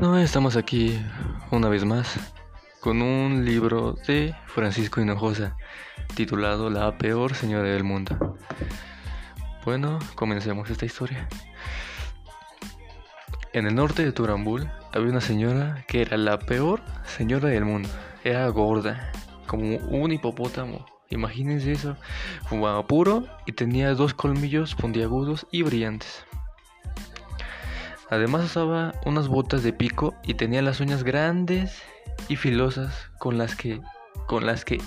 Estamos aquí una vez más con un libro de Francisco Hinojosa titulado La peor señora del mundo. Bueno, comencemos esta historia. En el norte de Turambul había una señora que era la peor señora del mundo. Era gorda, como un hipopótamo. Imagínense eso. Fumaba puro y tenía dos colmillos puntiagudos y brillantes. Además usaba unas botas de pico y tenía las uñas grandes y filosas con las que con las que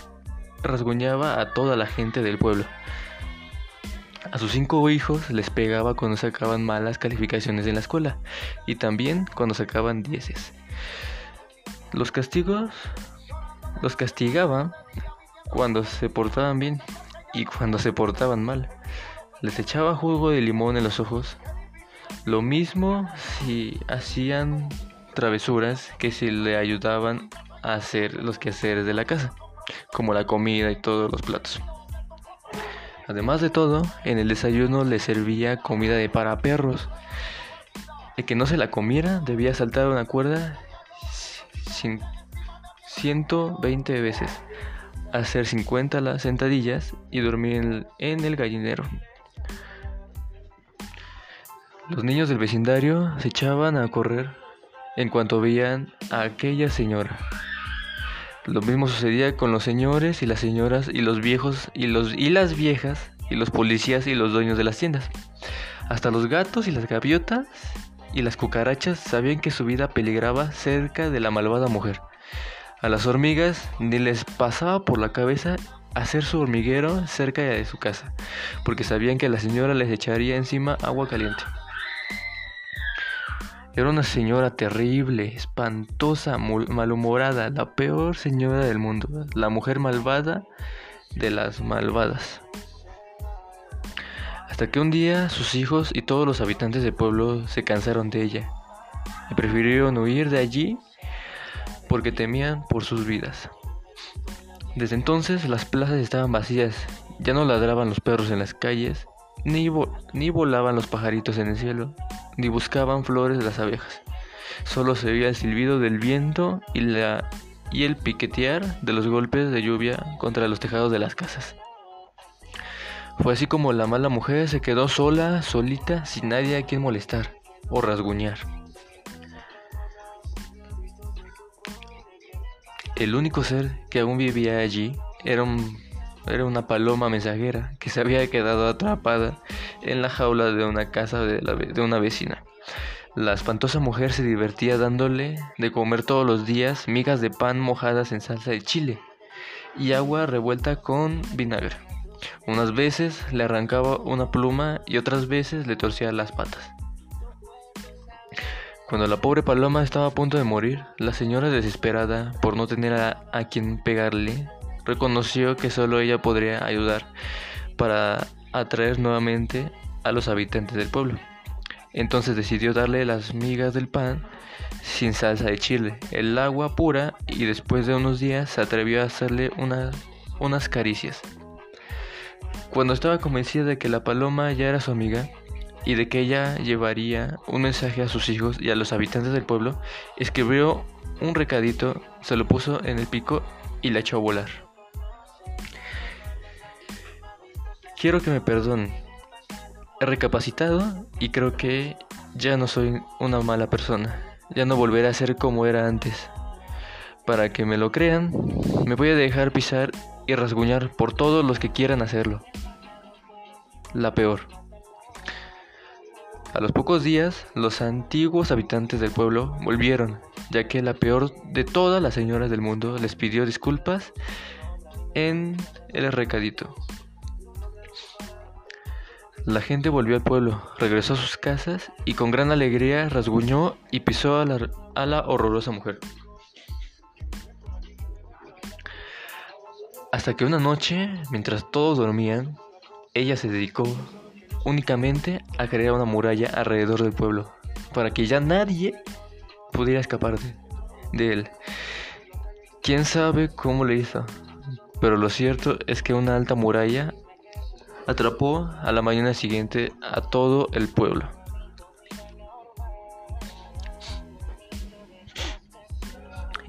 rasguñaba a toda la gente del pueblo. A sus cinco hijos les pegaba cuando sacaban malas calificaciones en la escuela y también cuando sacaban dieces. Los castigos los castigaba cuando se portaban bien y cuando se portaban mal. Les echaba jugo de limón en los ojos lo mismo si hacían travesuras que si le ayudaban a hacer los quehaceres de la casa, como la comida y todos los platos. Además de todo, en el desayuno le servía comida de para perros. El que no se la comiera debía saltar una cuerda 120 veces, hacer 50 las sentadillas y dormir en el gallinero. Los niños del vecindario se echaban a correr en cuanto veían a aquella señora. Lo mismo sucedía con los señores y las señoras y los viejos y los y las viejas y los policías y los dueños de las tiendas. Hasta los gatos y las gaviotas y las cucarachas sabían que su vida peligraba cerca de la malvada mujer. A las hormigas ni les pasaba por la cabeza hacer su hormiguero cerca de su casa, porque sabían que la señora les echaría encima agua caliente. Era una señora terrible, espantosa, malhumorada, la peor señora del mundo, la mujer malvada de las malvadas. Hasta que un día sus hijos y todos los habitantes del pueblo se cansaron de ella y prefirieron huir de allí porque temían por sus vidas. Desde entonces las plazas estaban vacías, ya no ladraban los perros en las calles, ni, ni volaban los pajaritos en el cielo, ni buscaban flores las abejas. Solo se oía el silbido del viento y, la, y el piquetear de los golpes de lluvia contra los tejados de las casas. Fue así como la mala mujer se quedó sola, solita, sin nadie a quien molestar o rasguñar. El único ser que aún vivía allí era, era una paloma mensajera que se había quedado atrapada en la jaula de una casa de, una vecina. La espantosa mujer se divertía dándole de comer todos los días migas de pan mojadas en salsa de chile y agua revuelta con vinagre. Unas veces le arrancaba una pluma y otras veces le torcía las patas. Cuando la pobre paloma estaba a punto de morir, la señora desesperada por no tener a, a quien pegarle, reconoció que solo ella podría ayudar para atraer nuevamente a los habitantes del pueblo. Entonces decidió darle las migas del pan sin salsa de chile, el agua pura y después de unos días se atrevió a hacerle unas caricias. Cuando estaba convencida de que la paloma ya era su amiga y de que ella llevaría un mensaje a sus hijos y a los habitantes del pueblo, escribió un recadito, se lo puso en el pico y la echó a volar. Quiero que me perdonen. He recapacitado y creo que ya no soy una mala persona. Ya no volveré a ser como era antes. Para que me lo crean, me voy a dejar pisar y rasguñar por todos los que quieran hacerlo. La peor. A los pocos días, los antiguos habitantes del pueblo volvieron, ya que la peor de todas las señoras del mundo les pidió disculpas en el recadito. La gente volvió al pueblo, regresó a sus casas y con gran alegría rasguñó y pisó a la, horrorosa mujer. Hasta que una noche, mientras todos dormían, ella se dedicó únicamente a crear una muralla alrededor del pueblo, para que ya nadie pudiera escapar de él. ¿Quién sabe cómo le hizo? Pero lo cierto es que una alta muralla atrapó a la mañana siguiente a todo el pueblo.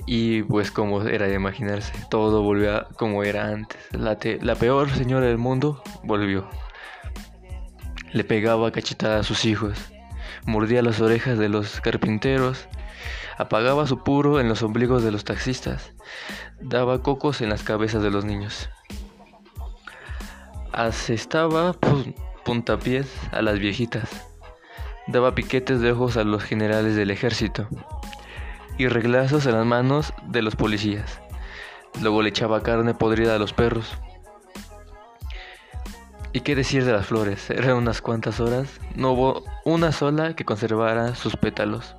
Y pues como era de imaginarse, todo volvió como era antes. La, la peor señora del mundo volvió. Le pegaba cachetada a sus hijos, mordía las orejas de los carpinteros, apagaba su puro en los ombligos de los taxistas, daba cocos en las cabezas de los niños. Asestaba puntapiés a las viejitas, daba piquetes de ojos a los generales del ejército y reglazos en las manos de los policías. Luego le echaba carne podrida a los perros. ¿Y qué decir de las flores? Eran unas cuantas horas, no hubo una sola que conservara sus pétalos.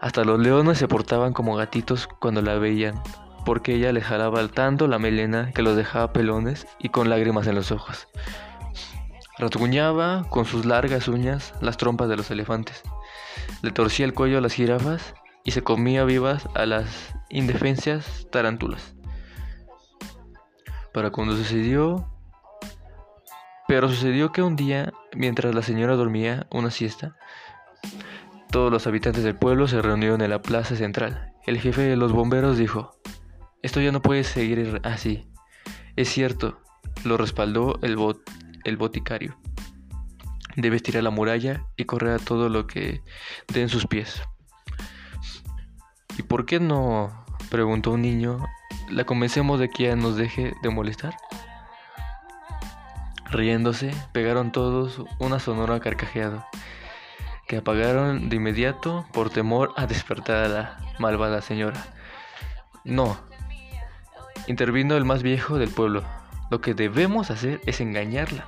Hasta los leones se portaban como gatitos cuando la veían, porque ella les jalaba tanto la melena que los dejaba pelones y con lágrimas en los ojos. Rasguñaba con sus largas uñas las trompas de los elefantes. Le torcía el cuello a las jirafas y se comía vivas a las indefensas tarántulas. Para cuando sucedió... Pero sucedió que un día, mientras la señora dormía una siesta, todos los habitantes del pueblo se reunieron en la plaza central. El jefe de los bomberos dijo, esto ya no puede seguir así. Es cierto, lo respaldó el, el boticario. Debes tirar la muralla y correr a todo lo que den sus pies. ¿Y por qué no? preguntó un niño. ¿La convencemos de que ya nos deje de molestar? Riéndose, pegaron todos una sonora carcajeada, que apagaron de inmediato por temor a despertar a la malvada señora. No, intervino el más viejo del pueblo. Lo que debemos hacer es engañarla.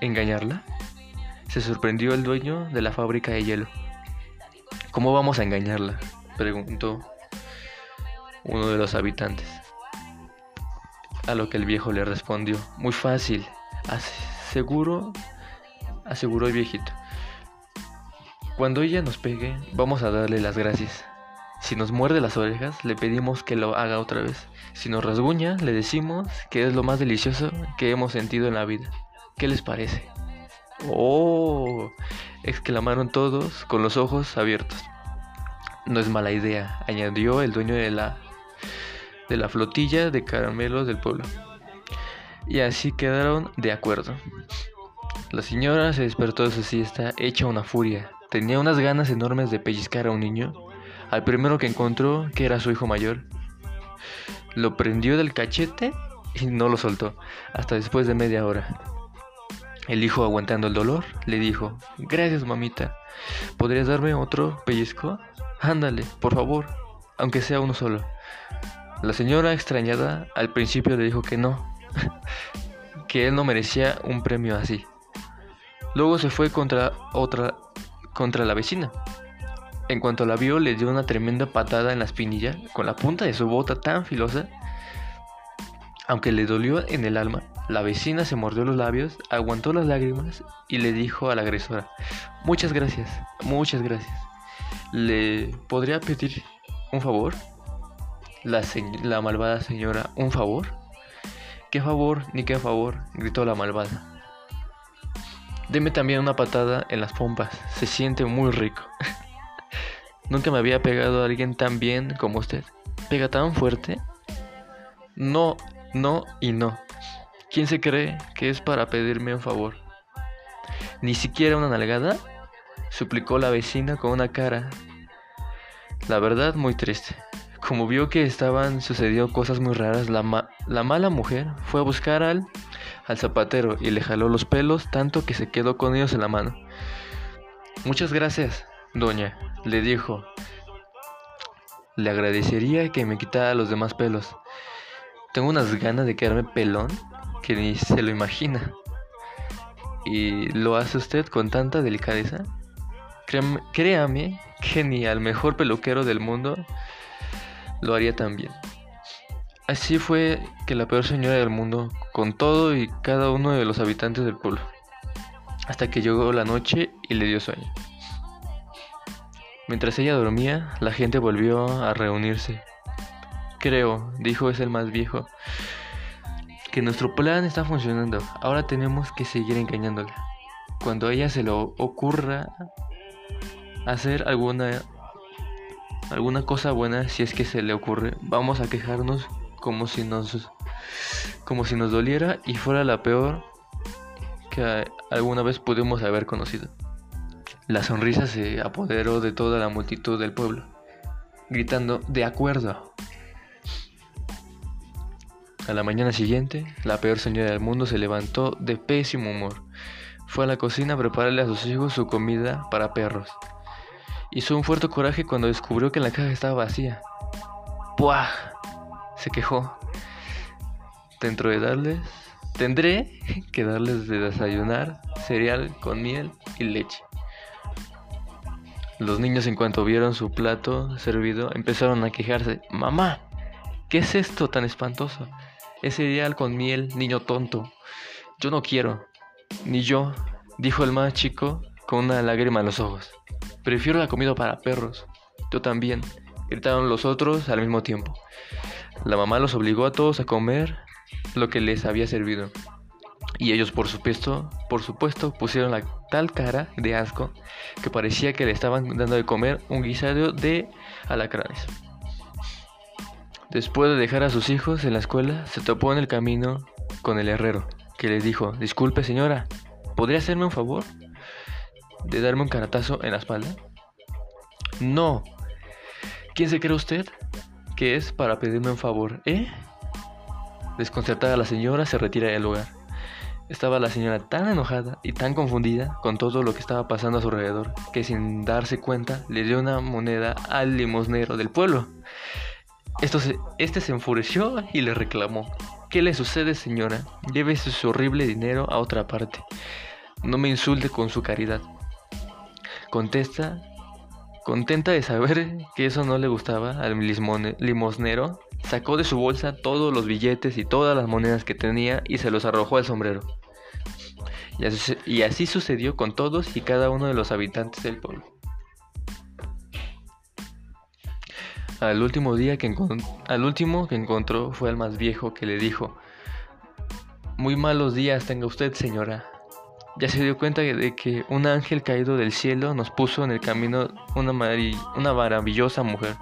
¿Engañarla? Se sorprendió el dueño de la fábrica de hielo. ¿Cómo vamos a engañarla? preguntó uno de los habitantes. A lo que el viejo le respondió, muy fácil, aseguro, aseguró el viejito. Cuando ella nos pegue, vamos a darle las gracias. Si nos muerde las orejas, le pedimos que lo haga otra vez. Si nos rasguña, le decimos que es lo más delicioso que hemos sentido en la vida. ¿Qué les parece? ¡Oh! exclamaron todos con los ojos abiertos. No es mala idea, añadió el dueño de la, de la flotilla de caramelos del pueblo. Y así quedaron de acuerdo. La señora se despertó de su siesta hecha una furia. Tenía unas ganas enormes de pellizcar a un niño, al primero que encontró, que era su hijo mayor. Lo prendió del cachete y no lo soltó, hasta después de media hora. El hijo, aguantando el dolor, le dijo, Gracias, mamita. ¿Podrías darme otro pellizco? Ándale, por favor, aunque sea uno solo. La señora extrañada al principio le dijo que no, que él no merecía un premio así. Luego se fue contra otra contra la vecina. En cuanto la vio, le dio una tremenda patada en la espinilla con la punta de su bota tan filosa, aunque le dolió en el alma, la vecina se mordió los labios, aguantó las lágrimas y le dijo a la agresora, muchas gracias, muchas gracias. ¿Le podría pedir un favor? La, la malvada señora, ¿un favor? ¿Qué favor ni qué favor? gritó la malvada. Deme también una patada en las pompas, se siente muy rico. Nunca me había pegado a alguien tan bien como usted. ¿Pega tan fuerte? No, no y no. ¿Quién se cree que es para pedirme un favor? ¿Ni siquiera una nalgada? suplicó la vecina con una cara, la verdad, muy triste. Como vio que estaban sucediendo cosas muy raras, la, la mala mujer fue a buscar al, al zapatero y le jaló los pelos tanto que se quedó con ellos en la mano. Muchas gracias, doña, le dijo. Le agradecería que me quitara los demás pelos. Tengo unas ganas de quedarme pelón que ni se lo imagina. ¿Y lo hace usted con tanta delicadeza? Créame, que ni al mejor peluquero del mundo lo haría tan bien. Así fue que la peor señora del mundo, con todo y cada uno de los habitantes del pueblo, hasta que llegó la noche y le dio sueño. Mientras ella dormía, la gente volvió a reunirse. Creo, dijo es el más viejo, que nuestro plan está funcionando. Ahora tenemos que seguir engañándola. Cuando a ella se lo ocurra hacer alguna alguna cosa buena si es que se le ocurre. Vamos a quejarnos como si nos como si nos doliera y fuera la peor que alguna vez pudimos haber conocido. La sonrisa se apoderó de toda la multitud del pueblo, gritando de acuerdo. A la mañana siguiente, la peor señora del mundo se levantó de pésimo humor. Fue a la cocina a prepararle a sus hijos su comida para perros. Hizo un fuerte coraje cuando descubrió que la caja estaba vacía. ¡Puah! Se quejó. Dentro de darles, tendré que darles de desayunar cereal con miel y leche. Los niños en cuanto vieron su plato servido empezaron a quejarse. Mamá, ¿qué es esto tan espantoso? Es cereal con miel, niño tonto. Yo no quiero. Ni yo, dijo el más chico con una lágrima en los ojos. Prefiero la comida para perros. Yo también, gritaron los otros al mismo tiempo. La mamá los obligó a todos a comer lo que les había servido. Y ellos, por supuesto, por supuesto, pusieron la tal cara de asco que parecía que le estaban dando de comer un guisado de alacranes. Después de dejar a sus hijos en la escuela, se topó en el camino con el herrero, que le dijo, disculpe señora, ¿podría hacerme un favor? ¿De darme un caratazo en la espalda? No. ¿Quién se cree usted? Que es para pedirme un favor, ¿eh? Desconcertada la señora se retira del lugar. Estaba la señora tan enojada y tan confundida con todo lo que estaba pasando a su alrededor que sin darse cuenta le dio una moneda al limosnero del pueblo este se enfureció y le reclamó. ¿Qué le sucede, señora? Llévese su horrible dinero a otra parte. No me insulte con su caridad. Contesta, contenta de saber que eso no le gustaba al limosnero, sacó de su bolsa todos los billetes y todas las monedas que tenía y se los arrojó al sombrero. Y así sucedió con todos y cada uno de los habitantes del pueblo. Al último día que al último que encontró fue el más viejo que le dijo: Muy malos días tenga usted, señora. Ya se dio cuenta de que un ángel caído del cielo nos puso en el camino una, una maravillosa mujer.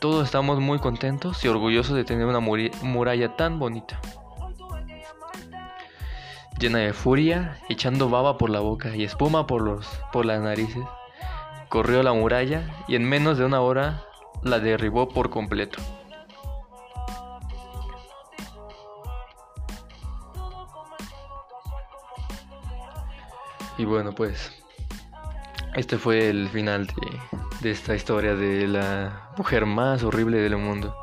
Todos estamos muy contentos y orgullosos de tener una muralla tan bonita. Llena de furia, echando baba por la boca y espuma por, los, por las narices corrió la muralla y en menos de una hora la derribó por completo. Y bueno, pues este fue el final de, esta historia de la mujer más horrible del mundo.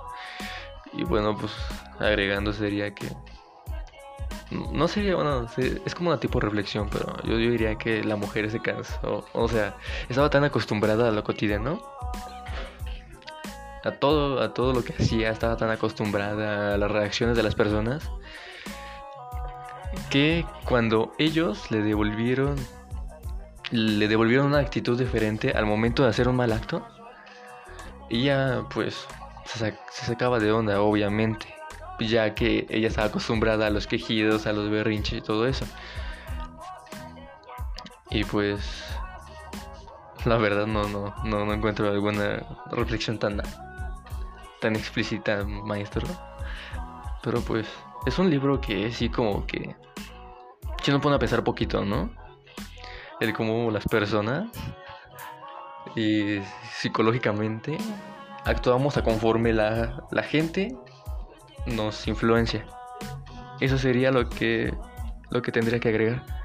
Y bueno, pues agregando sería que no sería, bueno, es como una tipo de reflexión, pero yo, diría que la mujer se cansó, o sea, estaba tan acostumbrada a lo cotidiano, a todo, a todo lo que hacía, estaba tan acostumbrada a las reacciones de las personas, que cuando ellos le devolvieron, le devolvieron una actitud diferente al momento de hacer un mal acto, ella pues se, se sacaba de onda, obviamente ya que ella estaba acostumbrada a los quejidos, a los berrinches y todo eso. Y pues la verdad no, no, no, encuentro alguna reflexión tan, tan explícita, maestro. Pero pues es un libro que sí como que si uno pone a pensar poquito, ¿no? El cómo las personas y psicológicamente actuamos a conforme la, la gente nos influencia. Eso sería lo que, lo que tendría que agregar.